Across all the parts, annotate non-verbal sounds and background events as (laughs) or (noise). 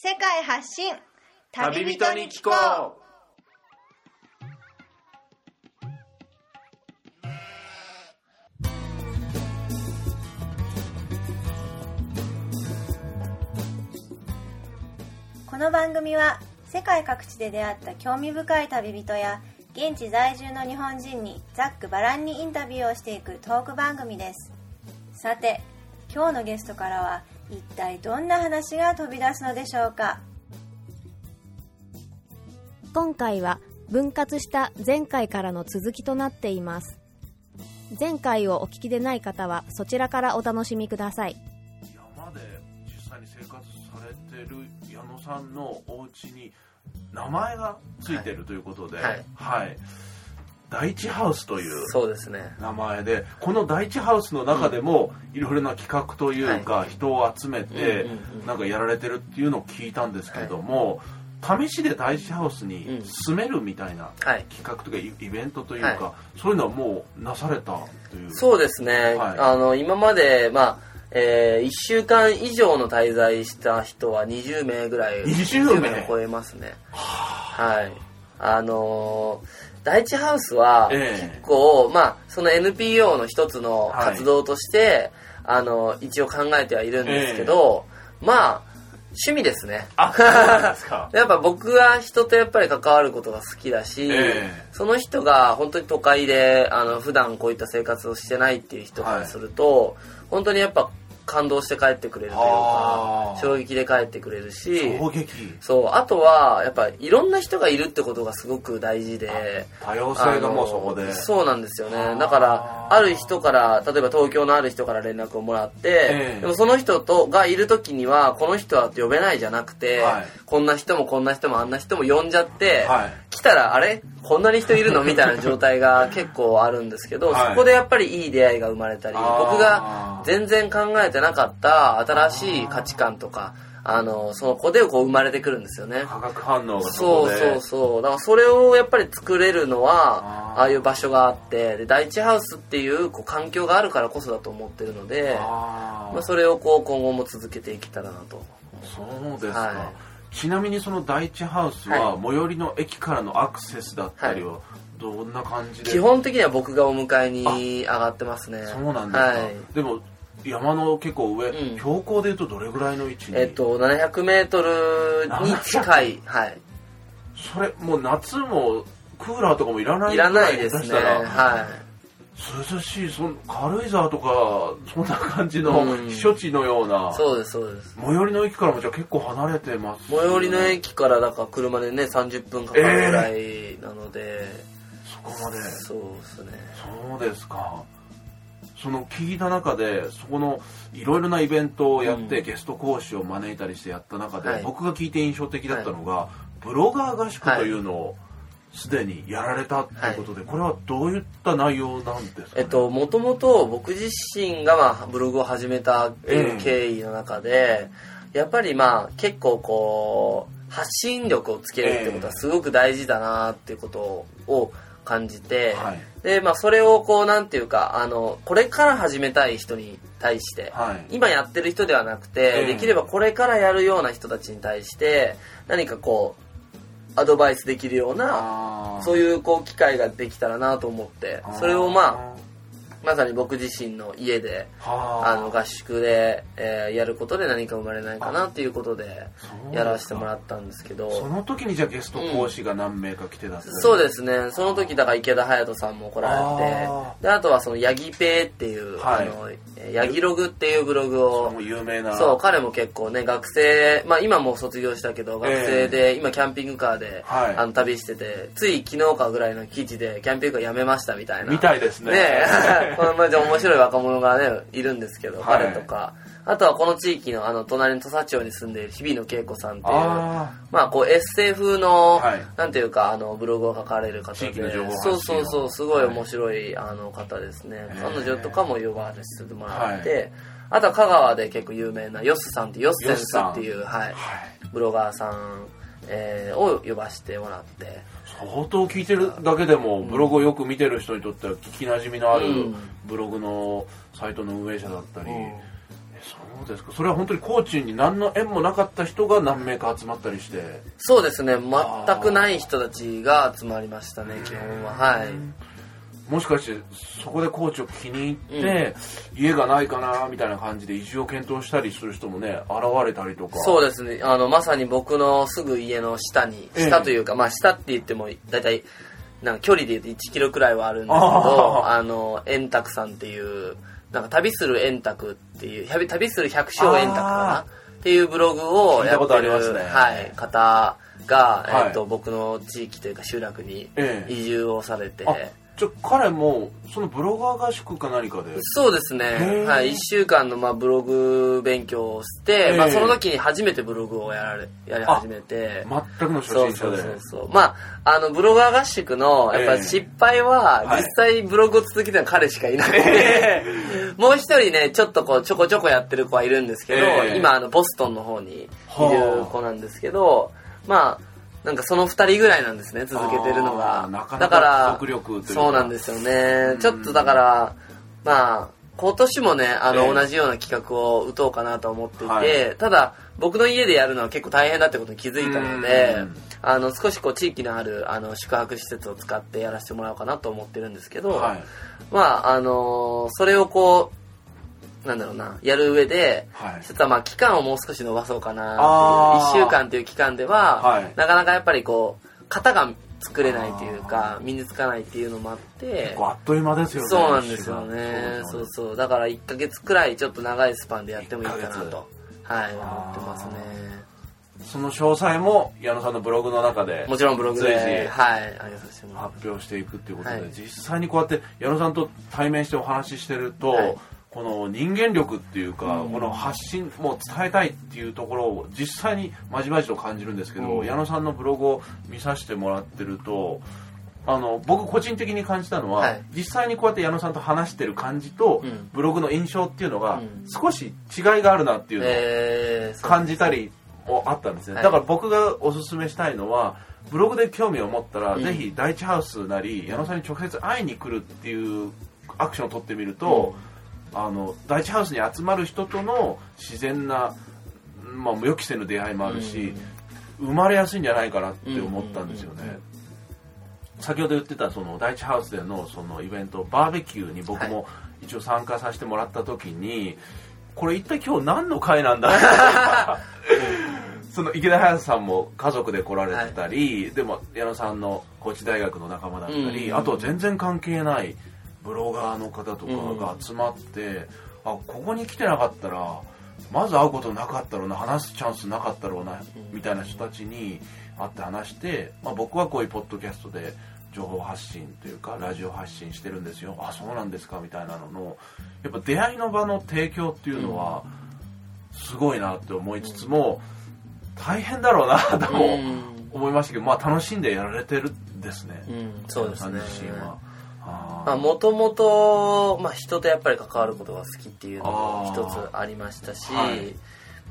世界発信。旅人に聞こう。この番組は世界各地で出会った興味深い旅人や現地在住の日本人にざっくばらんにインタビューをしていくトーク番組です。さて今日のゲストからは一体どんな話が飛び出すのでしょうか？今回は分割した前回からの続きとなっています。前回をお聞きでない方はそちらからお楽しみください。山で実際に生活されてる矢野さんのお家に名前がついてるということで、はい。はい第一ハウスという名前でこの第一ハウスの中でもいろいろな企画というか、人を集めてなんかやられてるっていうのを聞いたんですけども、試しで第一ハウスに住めるみたいなはい。企画というかイイベントというか、はそういうのはもうなされたという。そうですね、はい。あの今までまあえ1週間以上の滞在した人は20名ぐらい20名？を超えますね。はい。あのー第一ハウスはええ。結構、まあその NPO の一つの活動として、あの一応考えてはいるんですけど、まあ趣味ですね。あそうなんですか。(laughs) やっぱ僕は人とやっぱり関わることが好きだし、ええ。その人が本当に都会であの普段こういった生活をしてないっていう人からすると、本当にやっぱ感動して帰ってくれるというか衝撃で帰ってくれるしそうあとはやっぱいろんな人がいるってことがすごく大事で多様性がもうそこで。そうなんですよね。だからある人から例えば東京のある人から連絡をもらって、ええ。でもその人とがいる時にはこの人は呼べないじゃなくて、はい。こんな人もこんな人もあんな人も呼んじゃって、はい。来たらあれ？こんなに人いるの？みたいな状態が結構あるんですけど、はい。そこでやっぱりいい出会いが生まれたり僕が全然考えてなかった新しい価値観とかあのその子でこう生まれてくるんですよね。化学反応がそそうこで。そうそうだからそれをやっぱり作れるのはあー。ああいう場所があってで第一ハウスっていうこう環境があるからこそだと思ってるのでまあ、それをこう今後も続けていけたらなと。そうですか、はちなみにその第一ハウスは最寄りの駅からのアクセスだったりはどんな感じで、基本的には僕がお迎えに上がってますね。そうなんですか、はい。でも山の結構上、うん。標高でいうとどれぐらいの位置に、えっと 700m に近い。はい。それもう夏もクーラーとかもいらないいらないですね。はい涼しいそん軽井沢とかそんな感じのうん。避暑地のような、そうですそうです。最寄りの駅からもじゃあ結構離れてます。最寄りの駅からだから車でね30分かかるぐらいなので、そこまで。そうですね。そうですか。その聞いた中でそこのいろいろなイベントをやって、うん。ゲスト講師を招いたりしてやった中で、はい。僕が聞いて印象的だったのが、ブロガー合宿というのをすでにやられたということで、これはどういった内容なんですか、ね、えっと、もともと僕自身が、まあ、ブログを始めたっていう経緯の中で、やっぱりまあ結構こう発信力をつけるってことはすごく大事だなっていうことを感じて、はい。でまあそれをこうなんていうかあのこれから始めたい人に対して、はい。今やってる人ではなくて、ええ。できればこれからやるような人たちに対して何かこうアドバイスできるようなそういうこう機会ができたらなと思って。それをまあまさに僕自身の家であ。あの合宿で、えーやることで何か生まれないかなっていうことでやらせてもらったんですけど。その時にじゃあゲスト講師が何名か来てたって、そうですね。その時だから池田隼人さんも来られあてであとはそのヤギペイっていう、はい。あのえーヤギログっていうブログを有名な。そう彼も結構ね学生まあ今もう卒業したけど学生で、今キャンピングカーで、はい。あの旅しててつい昨日かぐらいの記事でキャンピングカーやめましたみたいな。みたいですね。ね (laughs) まじ面白い若者がねいるんですけど、はい。彼とか。あとはこの地域のあの隣の土佐町に住んでいる日比野恵子さんっていうあまあこうエッセイ風の、はいなんていうかあのブログを書かれる方でそうをそうそうすごい面白い、あの方ですね彼女とかも呼ばれてもらって、あとは香川で結構有名なヨスさんってヨスセンスっていう、はい、はいブロガーさん、えーを呼ばせてもらって。相当聞いてるだけでもブログをよく見てる人にとっては聞きなじみのあるうん。ブログのサイトの運営者だったり、うん。へそうですか。それは本当にコーチに何の縁もなかった人が何名か集まったりして。そうですね。全くない人たちが集まりましたね基本は。はいもしかしてそこでコーチを気に入って、家がないかなみたいな感じで移住を検討したりする人もね現れたりとか。そうですね。あのまさに僕のすぐ家の下にええ。下というか、まあ下って言っても大体なんか距離で言うと1キロくらいはあるんですけあどああの円卓さんっていうなんか旅する円卓っていう旅旅する百姓円卓かな？あっていうブログをやってる、りますね。はい、方が、はい。えっと僕の地域というか集落にええ。移住をされて、あじゃあ彼もそのブロガー合宿か何かで。そうですね。はい。一週間のまあブログ勉強をして、ええ。まあその時に初めてブログをやられ、やり始めて。全くの初心者で。そうそうそう。まあ、あの、ブロガー合宿の、やっぱ失敗は、はい。実際ブログを続けてるのは彼しかいなくて、もう一人ね、ちょっとこう、ちょこちょこやってる子はいるんですけど、ええ。今、あの、ボストンの方にいるはあ子なんですけど、まあ、なんかその二人ぐらいなんですね、続けてるのが。だから、そうなんですよね。ちょっとだから、まあ、今年もね、あの、ええ。同じような企画を打とうかなと思っていて、はい。ただ、僕の家でやるのは結構大変だってことに気づいたのでうん、あの、少しこう、地域のある、あの、宿泊施設を使ってやらせてもらおうかなと思ってるんですけど、はい。まあ、あのそれをこう、なんだろうな、やる上で、はい。ちょっとまあ期間をもう少し伸ばそうかなっていう、1週間っていう期間では、はい。なかなかやっぱりこう、型が作れないというか、身につかないっていうのもあって、あっという間ですよねそうなんですよね。そそううそう。だから1ヶ月くらいちょっと長いスパンでやってもいいかなと、はい、思ってますね。その詳細も矢野さんのブログの中でもちろんブログ随で、時はい、発表していくっていうことで、はい。実際にこうやって矢野さんと対面してお話ししてると、はいこの人間力っていうか、この発信もう伝えたいっていうところを実際にまじまじと感じるんですけど、うん。矢野さんのブログを見させてもらってるとあの僕個人的に感じたのは、はい。実際にこうやって矢野さんと話してる感じと、うん。ブログの印象っていうのが、うん。少し違いがあるなっていうのを感じたりもあったんですね、はい。だから僕がおすすめしたいのはブログで興味を持ったら、うん。ぜひ第一ハウスなり矢野さんに直接会いに来るっていうアクションを取ってみると、あの第一ハウスに集まる人との自然な、まあ、予期せぬ出会いもあるし、生まれやすいんじゃないかなって思ったんですよね、うんうんうん先ほど言ってたその第一ハウスでのそのイベントバーベキューに僕も一応参加させてもらった時にこれ一体今日何の会なんだ？その池田隼さんも家族で来られてたり、でも矢野さんの高知大学の仲間だったり、うんあとは全然関係ないブロガーの方とかが集まって、あここに来てなかったらまず会うことなかったろうな話すチャンスなかったろうな、みたいな人たちに会って話して、まあ、僕はこういうポッドキャストで情報発信というかラジオ発信してるんですよ。あそうなんですかみたいなののやっぱ出会いの場の提供っていうのはすごいなって思いつつも、大変だろうなともうん。思いましたけど、まあ楽しんでやられてるんですね、うん、そうですね。まあ、もともと、まあ、人とやっぱり関わることが好きっていうのも一つありましたし、はい。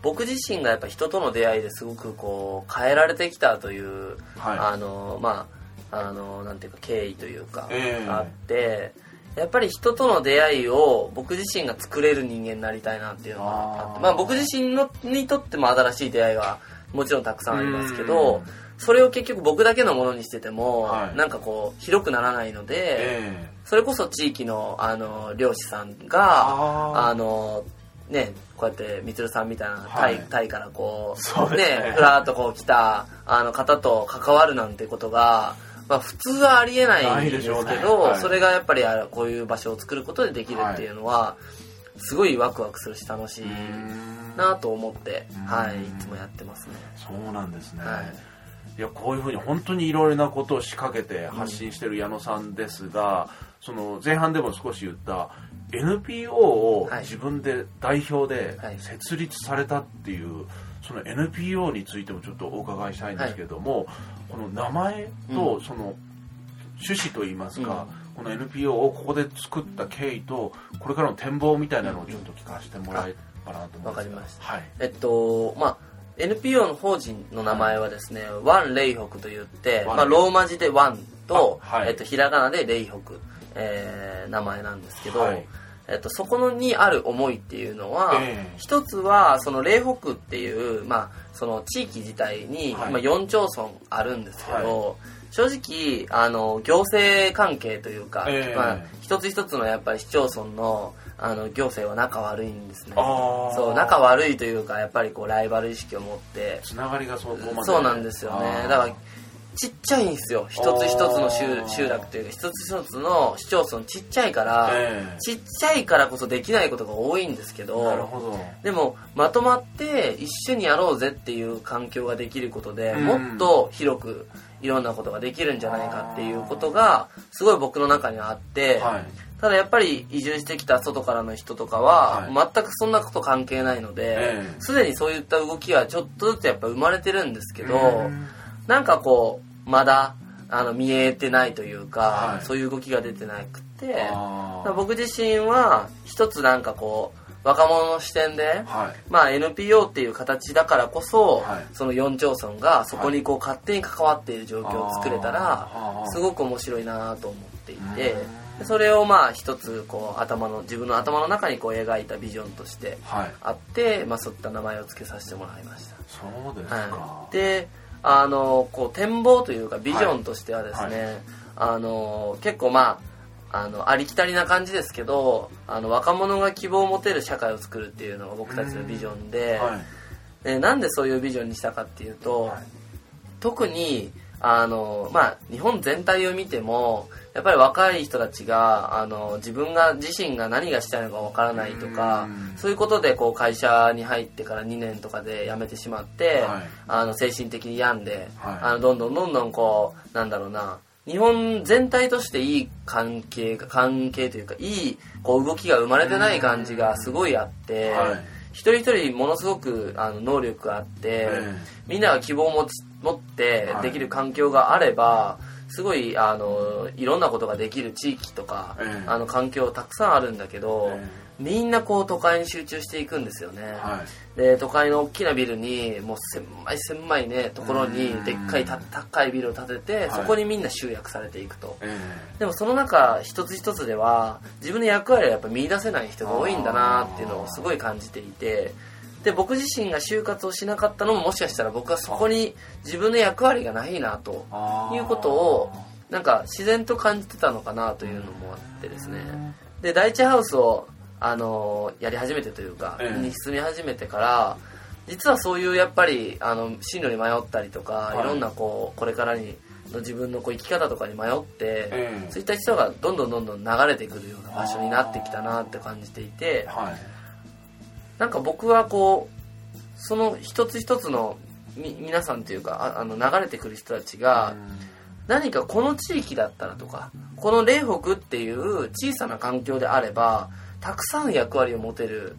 僕自身がやっぱ人との出会いですごくこう変えられてきたという、はい。あのまああのなんていうか経緯というか、ええ。あってやっぱり人との出会いを僕自身が作れる人間になりたいなっていうのがあってまあ、僕自身のにとっても新しい出会いがもちろんたくさんありますけうどん。それを結局僕だけのものにしてても、はい。なんかこう広くならないので、えそれこそ地域のあの漁師さんがあのねこうやってみつるさんみたいなタイ,、はい。タイからこうそうですねふらっとこう来たあの方と関わるなんてことが、まあ、普通はありえないんですけでしょうね。ど、はい。それがやっぱりあこういう場所を作ることでできるっていうのは、すごいワクワクするし楽しいなと思って、うん。はい、いつもやってますね。そうなんですね、はいい、やこういうふうに本当にいろいろなことを仕掛けて発信してる矢野さんですが、その前半でも少し言った NPO をはい。自分で代表ではい。設立されたっていう、その NPO についてもちょっとお伺いしたいんですけれども、この名前とその趣旨といいますか、この NPO をここで作った経緯とこれからの展望みたいなのをちょっと聞かせてもらえばなと思いますわかりました。はい。えっと、まあ、NPO の法人の名前はですね、ワン・レイホクと言って、まあ、ローマ字でワンと、あはい。えっと、ひらがなでレイホク、えー名前なんですけど、はい。えっと、そこのにある思いっていうのは、ええ。一つはその嶺北っていう、まあ、その地域自体に、はい。今4町村あるんですけど、正直あの行政関係というか、ええ。まあ、一つ一つのやっぱり市町村のあの行政は仲悪いんですね。そう仲悪いというかやっぱりこうライバル意識を持って。つながりがそこまでそうなんですよね。だからちっちゃいんですよ。一つ一つのあ集落というか一つ一つの市町村ちっちゃいから、ええ。ちっちゃいからこそできないことが多いんですけどなるほど。でもまとまって一緒にやろうぜっていう環境ができることで、うん。もっと広くいろんなことができるんじゃないかっていうことがすごい僕の中にはあって、はいただやっぱり移住してきた外からの人とかははい。全くそんなこと関係ないのでええ。すで、にそういった動きはちょっとずつやっぱ生まれてるんですけど、うんなんかこうまだあの見えてないというか、はい。そういう動きが出てなくて僕自身は一つなんかこう若者の視点で、はい。まあ、NPO っていう形だからこそ、はい。その4町村がそこにこう勝手に関わっている状況を作れたら、すごく面白いなと思っていてそれをまあ一つこう頭の自分の頭の中にこう描いたビジョンとしてはい。あって、まあ、そういった名前を付けさせてもらいました。そうですか、はい、であのこう展望というかビジョンとしてはですね、はい。あの結構まああのありきたりな感じですけどあの若者が希望を持てる社会を作るっていうのが僕たちのビジョンで、はい。でなんでそういうビジョンにしたかっていうと、はい。特にあの、まあ、日本全体を見てもやっぱり若い人たちがあの自分が自身が何がしたいのかわからないとかうん。そういうことでこう会社に入ってから2年とかで辞めてしまって、はい。あの精神的に病んで、はい。あのどんどんどんどんこうなんだろうな日本全体としていい関係が関係というかいいこう動きが生まれてない感じがすごいあって、はい。一人一人ものすごくあの能力があって、え。みんなが希望を持ち持ってはいできる環境があれば、すごいあのいろんなことができる地域とか、ええ。あの環境たくさんあるんだけど、えみんなこう都会に集中していくんですよね。はい。で都会の大きなビルにもう狭い狭いねところにうん。でっかいた高いビルを建てて、はい。そこにみんな集約されていくと。えでもその中一つ一つでは自分の役割をやっぱ見出せない人が多いんだなっていうのをすごい感じていてで僕自身が就活をしなかったのももしかしたら僕はそこに自分の役割がないなということをなんか自然と感じてたのかなというのもあってですね。で第一ハウスをあのやり始めてというか、ええ。に進み始めてから実はそういうやっぱりあの進路に迷ったりとか、はい。い、ろんなこうこれからにの自分のこう生き方とかに迷って、ええ。そういった人がどんどんどんどん流れてくるような場所になってきたなって感じていてはいなんか僕はこうその一つ一つのみ皆さんというかああの流れてくる人たちが、何かこの地域だったらとかこの嶺北っていう小さな環境であればたくさん役割を持てる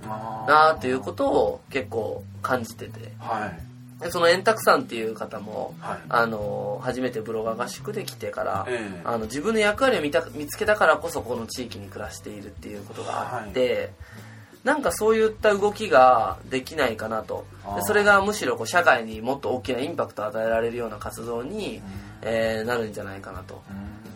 なということを結構感じてて。はい。でその円卓さんっていう方もはい。あの初めてブロガー合宿で来てから、ええ。あの自分の役割を見た見つけたからこそこの地域に暮らしているっていうことがあって、なんかそういった動きができないかなと。でそれがむしろこう社会にもっと大きなインパクトを与えられるような活動に、えーなるんじゃないかなと。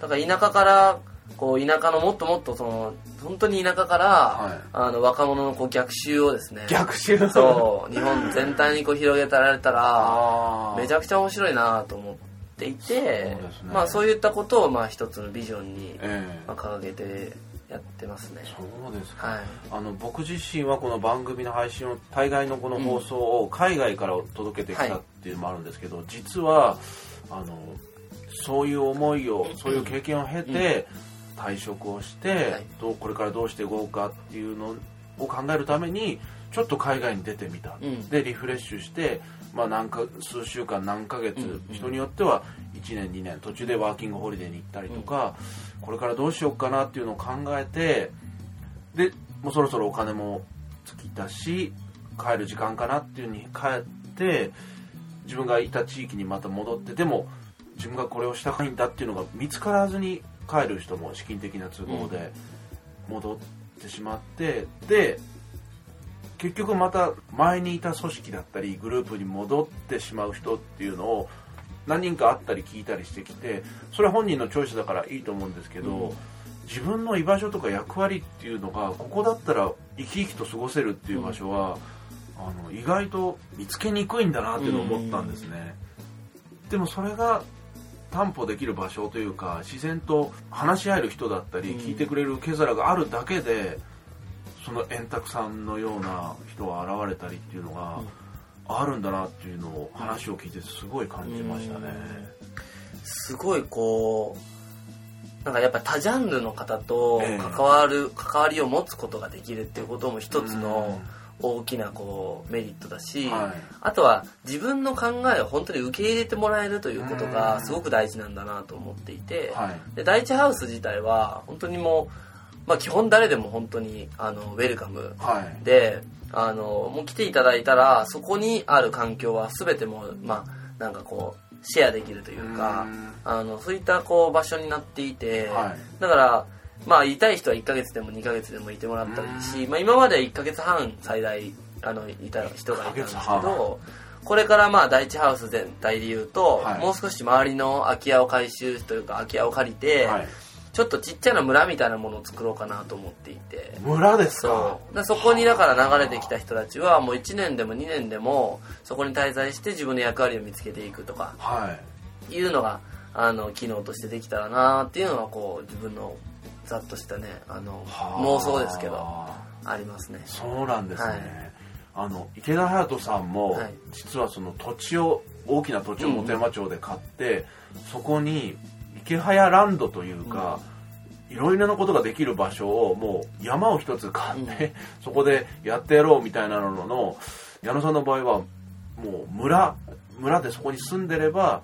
だから田舎からこう田舎のもっともっとその本当に田舎から、はい。あの若者のこう逆襲をですね逆襲？そう日本全体にこう広げられたらめちゃくちゃ面白いなと思っていてそうね。まあ、そういったことをまあ一つのビジョンに、え。まあ、掲げてやってますね。えそうですか。はい。あの僕自身はこの番組の配信を大概のこの放送を海外から届けてきたっていうのもあるんですけど、実はあのそういう思いをそういう経験を経て退職をして、はい。どうこれからどうしていこうかっていうのを考えるためにちょっと海外に出てみた、うん。でリフレッシュして、まあ、何か数週間何ヶ月、うん。人によっては1年2年途中でワーキングホリデーに行ったりとか、これからどうしようかなっていうのを考えてでもうそろそろお金も尽きたし帰る時間かなっていうふうに帰って自分がいた地域にまた戻ってでも自分がこれをしたかいんだっていうのが見つからずに帰る人も資金的な都合で戻ってしまって、で結局また前にいた組織だったりグループに戻ってしまう人っていうのを何人か会ったり聞いたりしてきてそれは本人のチョイスだからいいと思うんですけど、自分の居場所とか役割っていうのがここだったら生き生きと過ごせるっていう場所は、あの意外と見つけにくいんだなっていうのを思ったんですね、でもそれが担保できる場所というか自然と話し合える人だったり、うん。聞いてくれる受け皿があるだけでその円卓さんのような人が現れたりっていうのがあるんだなっていうのを話を聞いてすごい感じましたね。すごいこうなんかやっぱ多ジャンルの方とええ。関わる、関わりを持つことができるっていうことも一つの大きなこうメリットだし、はい。あとは自分の考えを本当に受け入れてもらえるということがすごく大事なんだなと思っていて、はい。で第一ハウス自体は本当にもう、まあ、基本誰でも本当にあのウェルカムはい。であのもう来ていただいたらそこにある環境は全てもうまあなんかこうシェアできるというかうん。あのそういったこう場所になっていて、はい。だからまあいたい人は1ヶ月でも2ヶ月でもいてもらったらいいし、まあ、今までは1ヶ月半最大あのいた人がいたんですけ1ヶ月半。どこれからまあ第一ハウス全体で言うと、はい。もう少し周りの空き家を回収というか空き家を借りて、はいちょっとちっちゃな村みたいなものを作ろうかなと思っていて。村ですか？そそこにだから流れてきた人たちはもう1年でも2年でもそこに滞在して自分の役割を見つけていくとかはい。いうのがあの機能としてできたらなっていうのはこう自分のざっとしたねあのはあ。妄想ですけどありますね。そうなんですね、はい。あの池田隼人さんも、はい。実はその土地を大きな土地を本山町で買って、そこに池早ランドというか、いろいろなことができる場所をもう山を一つ買って、(laughs) そこでやってやろうみたいなのの矢野さんの場合はもう村村でそこに住んでれば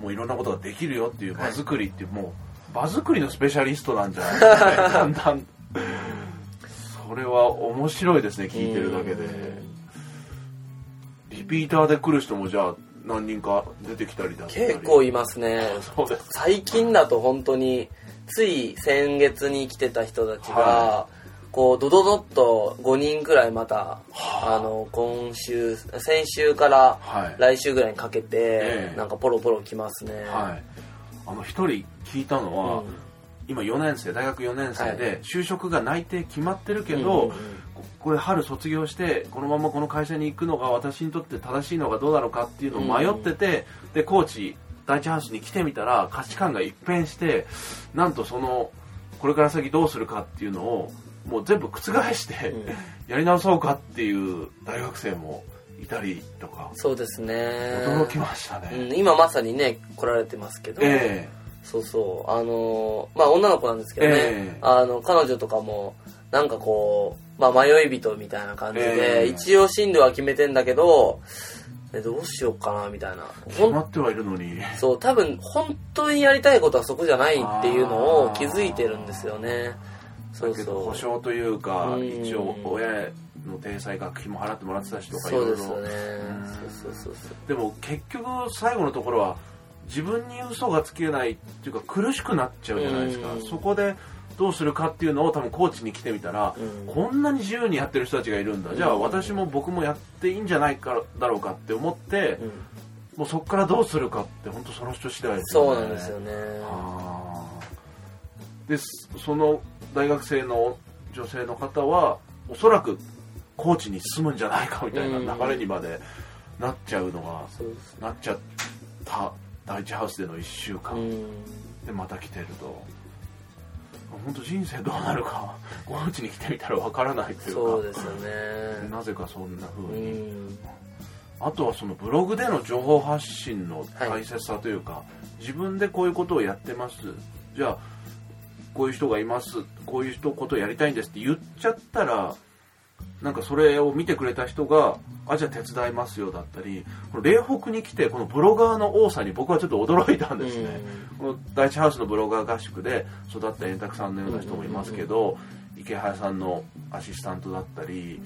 もういろんなことができるよっていう場作りっていう、もう場作りのスペシャリストなんじゃない？ですかねだんだん。それは面白いですね聞いてるだけで。リピーターで来る人もじゃあ何人か出てきたりだったり結構いますね。最近だと本当につい先月に来てた人たちが、はこうドドドッと5人くらいまた、あ。の今週先週からはい。来週ぐらいにかけて、ええ。なんかポロポロ来ますね、はい。あの一人聞いたのは、うん。今4年生大学4年生はで就職が内定決まってるけど、うんここれ春卒業してこのままこの会社に行くのが私にとって正しいのがどうなのかっていうのを迷ってて、で高知第一ハウスに来てみたら価値観が一変してなんとそのこれから先どうするかっていうのをもう全部覆して、うん。やり直そうかっていう大学生もいたりとかそうですね。驚きましたね。うん、今まさにね来られてますけど、え。そうそう。あのーまあ女の子なんですけどね、ええ。あの彼女とかもなんかこう、まあ、迷い人みたいな感じで、ええ。一応進路は決めてんだけどえどうしようかなみたいな。決まってはいるのに。そう多分本当にやりたいことはそこじゃないっていうのを気づいてるんですよね。そうそう。保証というかうん。一応親の体裁学費も払ってもらってたしとかいそうろいろですよね。うんそうそうそうそう。でも結局最後のところは自分に嘘がつけないっていうか苦しくなっちゃうじゃないですか。うん。そこでどうするかっていうのを多分コーチに来てみたら、うん。こんなに自由にやってる人たちがいるんだ、じゃあ私も僕もやっていいんじゃないかだろうかって思って、うん。もうそこからどうするかって本当その人次第ですよね。そうなんですよね。でその大学生の女性の方はおそらく高知に住むんじゃないかみたいな流れにまでなっちゃうのが、なっちゃった第一ハウスでの1週間、うん。でまた来てると本当人生どうなるか。高知に来てみたらわからないというか。そうですよね。なぜかそんな風うに、ん。あとはそのブログでの情報発信の大切さというか、自分でこういうことをやってます。じゃあこういう人がいます。こういう人ことをやりたいんですって言っちゃったらなんかそれを見てくれた人があじゃあ手伝いますよだったりこの嶺北に来てこのブロガーの多さに僕はちょっと驚いたんですね、この第一ハウスのブロガー合宿で育った円卓さんのような人もいますけど、池原さんのアシスタントだったり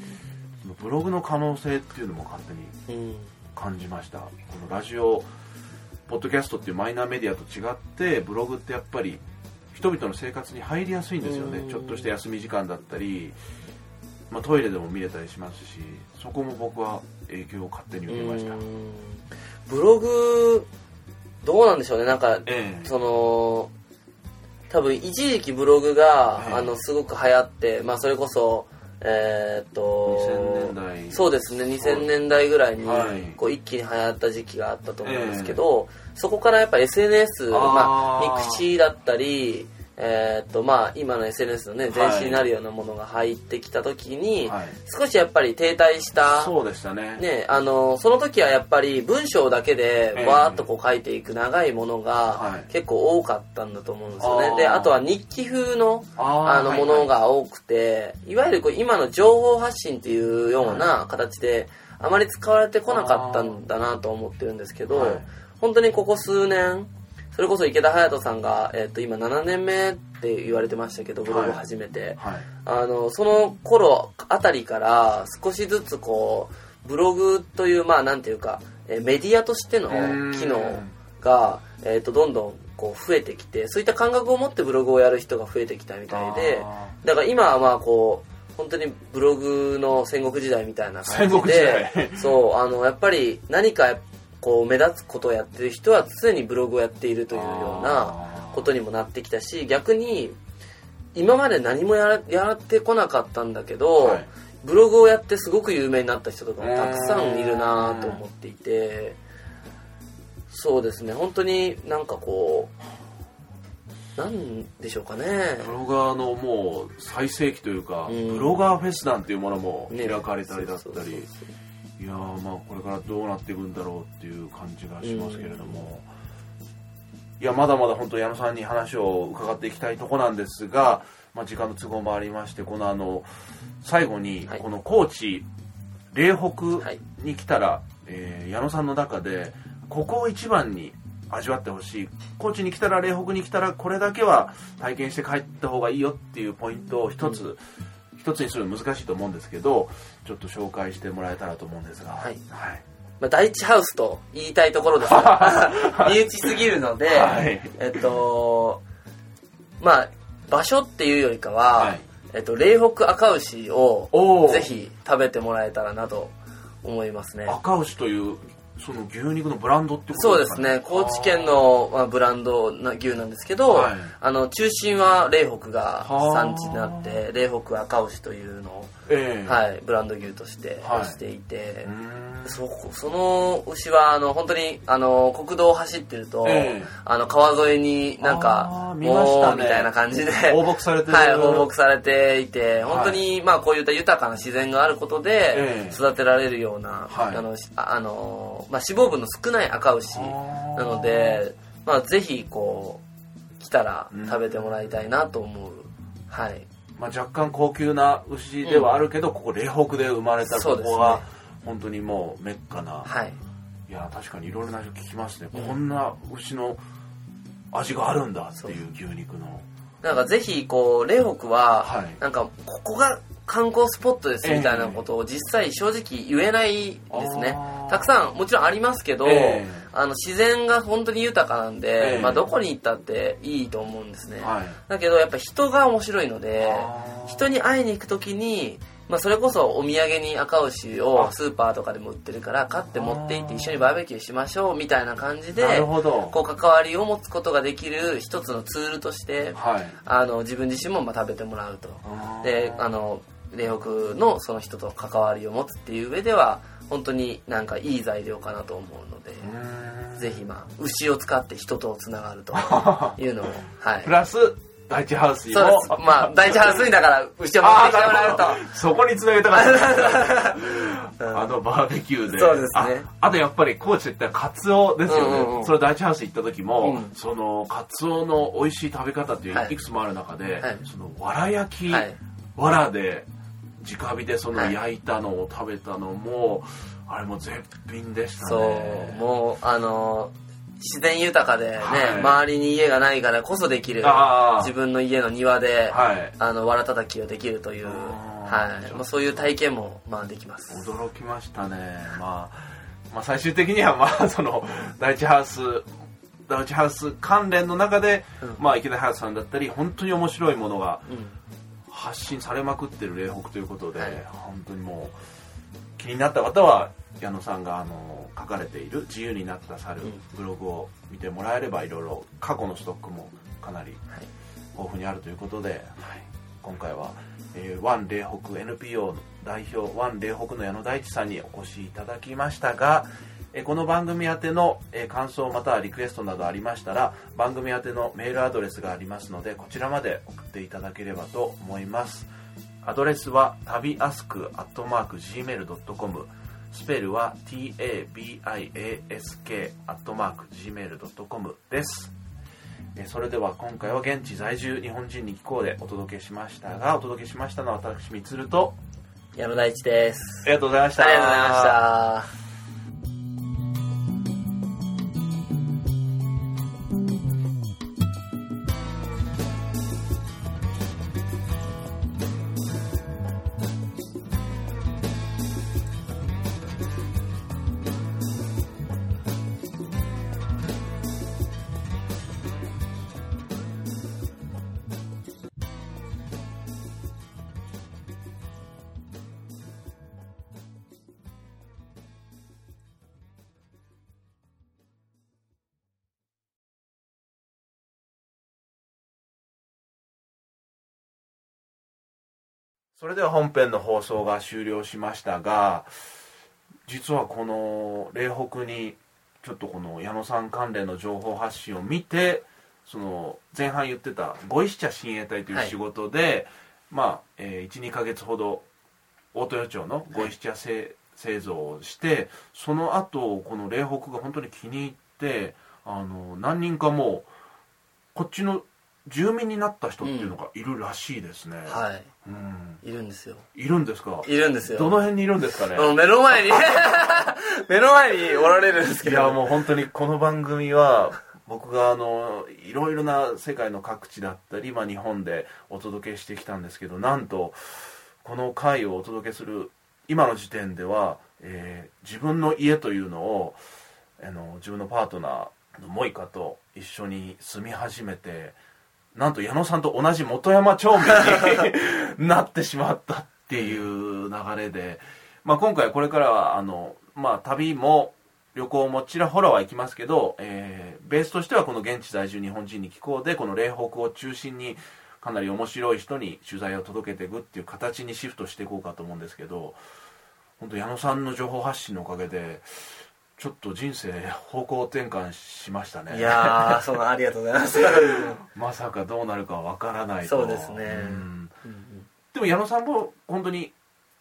そのブログの可能性っていうのも勝手にうん。感じました。このラジオポッドキャストっていうマイナーメディアと違ってブログってやっぱり人々の生活に入りやすいんですよね。うん。ちょっとした休み時間だったり、まあ、トイレでも見れたりしますしそこも僕は影響を勝手に受けました。うん。ブログどうなんでしょうね。なんかええ。その多分一時期ブログが、はいあのすごく流行って、まあ、それこそえーっと2000年代。そうですね。2000年代ぐらいにはい。こう一気に流行った時期があったと思うんですけど、そこからやっぱ SNS まあ、 mixi だったりえーっとまあ、今の SNS のね前身になるようなものが入ってきた時に、はい。少しやっぱり停滞したそうでしたね。ね、あのその時はやっぱり文章だけでええ。わーっとこう書いていく長いものはい。が結構多かったんだと思うんですよね。であとは日記風のあのものが多くて、いわゆるこう今の情報発信っていうような形であまり使われてこなかったんだなと思ってるんですけど、はい。本当にここ数年それこそ池田隼人さんが、えっと今7年目って言われてましたけどブログを始めて。はい。あのその頃あたりから少しずつこうブログというまあなんていうかえーメディアとしてのうん。機能が、えー、とどんどんこう増えてきてそういった感覚を持ってブログをやる人が増えてきたみたいであだから今はまあこう本当にブログの戦国時代みたいな感じで代。そうあのやっぱり何かこう目立つことをやってる人は常にブログをやっているというようなことにもなってきたし逆に今まで何もやらやってこなかったんだけど、はい。ブログをやってすごく有名になった人とかもたくさんいるなと思っていてそうですね。本当になんかこうなんでしょうかね。ブロガーのもう最盛期というか、うん。ブロガーフェスなんていうものもね。開かれたりだったそうそうり、いやーまあこれからどうなっていくんだろうっていう感じがしますけれども、いやまだまだ本当矢野さんに話を伺っていきたいとこなんですが、まあ、時間の都合もありましてこのあの最後にはい。この高知嶺は北い。に来たら、えー矢野さんの中でここを一番に味わってほしい。高知に来たら嶺北に来たらこれだけは体験して帰った方がいいよっていうポイントを一つ、一つにするの難しいと思うんですけどちょっと紹介してもらえたらと思うんですが。はい。はい。まあ、第一ハウスと言いたいところです。が (laughs) 身内すぎるので、はい。えっとまあ場所っていうよりかは、はい。えっと、嶺北赤牛をぜひ食べてもらえたらなと思いますね。赤牛というその牛肉のブランドってことそうですね。高知県の、まあ、ブランドな牛なんですけど、はい。あの中心は嶺北がはあ産地になって嶺北赤牛というのを、ええ。はい、ブランド牛としてはい。出していて、うーん。そその牛はあの本当にあの国道を走ってると、ええ。あの川沿いになんあかー見ましたね。みたいな感じで放牧されてる。はい、放牧されていて本当に、まあこういった豊かな自然があることでええ。育てられるような、はい。あのあのまあ、脂肪分の少ない赤牛なので、まあ、ぜひこう来たら食べてもらいたいなと思う、はいまあ、若干高級な牛ではあるけど、ここ嶺北で生まれたここが本当にもうメッカな、はい。いや確かにいろいろな人聞きますね、うんこんな牛の味があるんだっていう牛肉の。なんかぜひこう嶺北は、はい。なんかここが観光スポットですみたいなことを実際正直言えないですね、たくさんもちろんありますけど、ええ。あの自然が本当に豊かなんで、ええ。まあ、どこに行ったっていいと思うんですね、はい。だけどやっぱ人が面白いので人に会いに行く時に、まあ、それこそお土産に赤牛をスーパーとかでも売ってるから買って持って行って一緒にバーベキューしましょうみたいな感じでこう関わりを持つことができる一つのツールとしてはい。あの自分自身もまあ食べてもらうと。であの嶺北のその人と関わりを持つっていう上では本当になんかいい材料かなと思うのでぜひまあ牛を使って人とつながると (laughs) いうのをはい。プラス第一ハウスにもそうまあ第一ハウスにだから牛を持ってきてもらうと。あーなるほど。そこにつなげたかったあのバーベキューで。そうですね。ああとやっぱり高知といったらカツオですよね、うんうんうん。それ第一ハウス行った時も、うん。そのカツオの美味しい食べ方っていうはい。いくつもある中で、はい。そのわら焼き、はい。わらで直火でそのはい焼いたのを食べたのも、あれも絶品でしたね。そうもうあの自然豊かでね、はい。周りに家がないからこそできる自分の家の庭で、はい。あのわらたたきをできるという、はい。まあ、そういう体験もまあできます。驚きましたね、まあ、まあ最終的にはまあ (laughs) その第一ハウス第一ハウス関連の中で、うん。まあ池田ハウスさんだったり本当に面白いものがうん発信されまくってる嶺北ということで、はい。本当にもう気になった方は矢野さんがあの書かれている「自由になった猿」うんブログを見てもらえればいろいろ過去のストックもかなりはい。豊富にあるということで、はい、今回は、えー、ワン霊北 NPO 代表ワン霊北の矢野大地さんにお越しいただきましたが、えこの番組宛ての、え感想またはリクエストなどありましたら番組宛てのメールアドレスがありますのでこちらまで送っていただければと思います。アドレスは旅アスクアットマーク Gmail.com スペルは tabiask アットマーク Gmail.com です。それでは今回は現地在住日本人に聞こうでお届けしましたがお届けしましたのは私みつると矢野大地です。ありがとうございました。ありがとうございましたそれでは本編の放送が終了しましたが実はこの霊北にちょっとこの矢野さん関連の情報発信を見てその前半言ってたご一社親衛隊という仕事で、はい、まあ、えー、12か月ほど大豊町のご一社製,、製造をしてその後この霊北が本当に気に入ってあの何人かもうこっちの住民になった人っていうのがいるらしいですね、うん、はい、うん、いるんですよ。いるんですか？いるんですよ。どの辺にいるんですかね？目の前に。(laughs) 目の前におられるんですけど。いやもう本当にこの番組は僕があのいろいろな世界の各地だったり、まあ、日本でお届けしてきたんですけどなんとこの回をお届けする今の時点では、えー、自分の家というのをあの自分のパートナーのモイカと一緒に住み始めてなんと矢野さんと同じ本山町民になってしまったっていう流れで、まあ、今回これからはあの、まあ、旅も旅行もちらほらは行きますけど、えー、ベースとしてはこの現地在住日本人に聞こうでこの霊北を中心にかなり面白い人に取材を届けていくっていう形にシフトしていこうかと思うんですけど本当矢野さんの情報発信のおかげでちょっと人生方向転換しましたね。いや (laughs) そのありがとうございます。(laughs) まさかどうなるかわからないと。そうですね、うん、でも矢野さんも本当に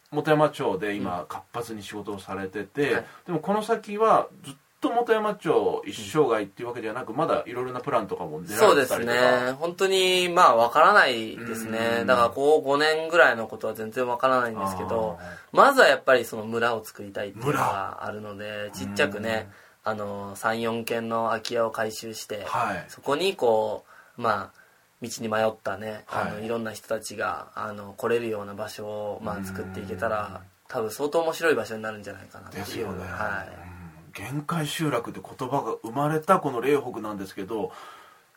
本山町で今活発に仕事をされてて、うんはい、でもこの先はずっと本山町一生涯っていうわけではなく、まだいろいろなプランとかも出られたりとか。そうですね。本当にまあわからないですね。だからこう5年ぐらいのことは全然わからないんですけどまずはやっぱりその村を作りたいっていうのがあるのでちっちゃくねあの34軒の空き家を改修して、はい、そこにこうまあ道に迷ったね、はい、あのい。ろんな人たちがあの来れるような場所を、まあ、作っていけたら多分相当面白い場所になるんじゃないかなっていう。ですよね、はい限界集落って言葉が生まれたこの霊北なんですけど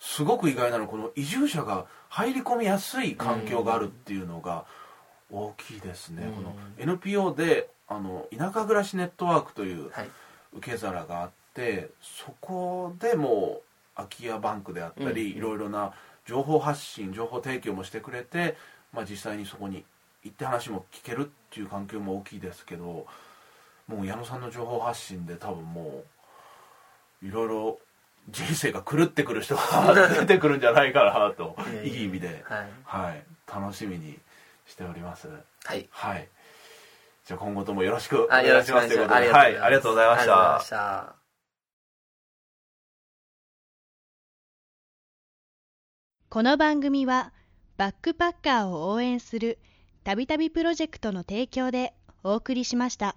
すごく意外なのはこの移住者が入り込みやすい環境があるっていうのが大きいですね、この NPO であの田舎暮らしネットワークという受け皿があって、そこでも空き家バンクであったり、いろいろな情報発信情報提供もしてくれて、まあ、実際にそこに行って話も聞けるっていう環境も大きいですけどもう矢野さんの情報発信で多分もういろいろ人生が狂ってくる人が出てくるんじゃないかなといい意味で、はい、はい、楽しみにしております。はい、はい、じゃあ今後ともよろしくお願いしますということで。はい。ありがとうございました。この番組はバックパッカーを応援するたびたびプロジェクトの提供でお送りしました。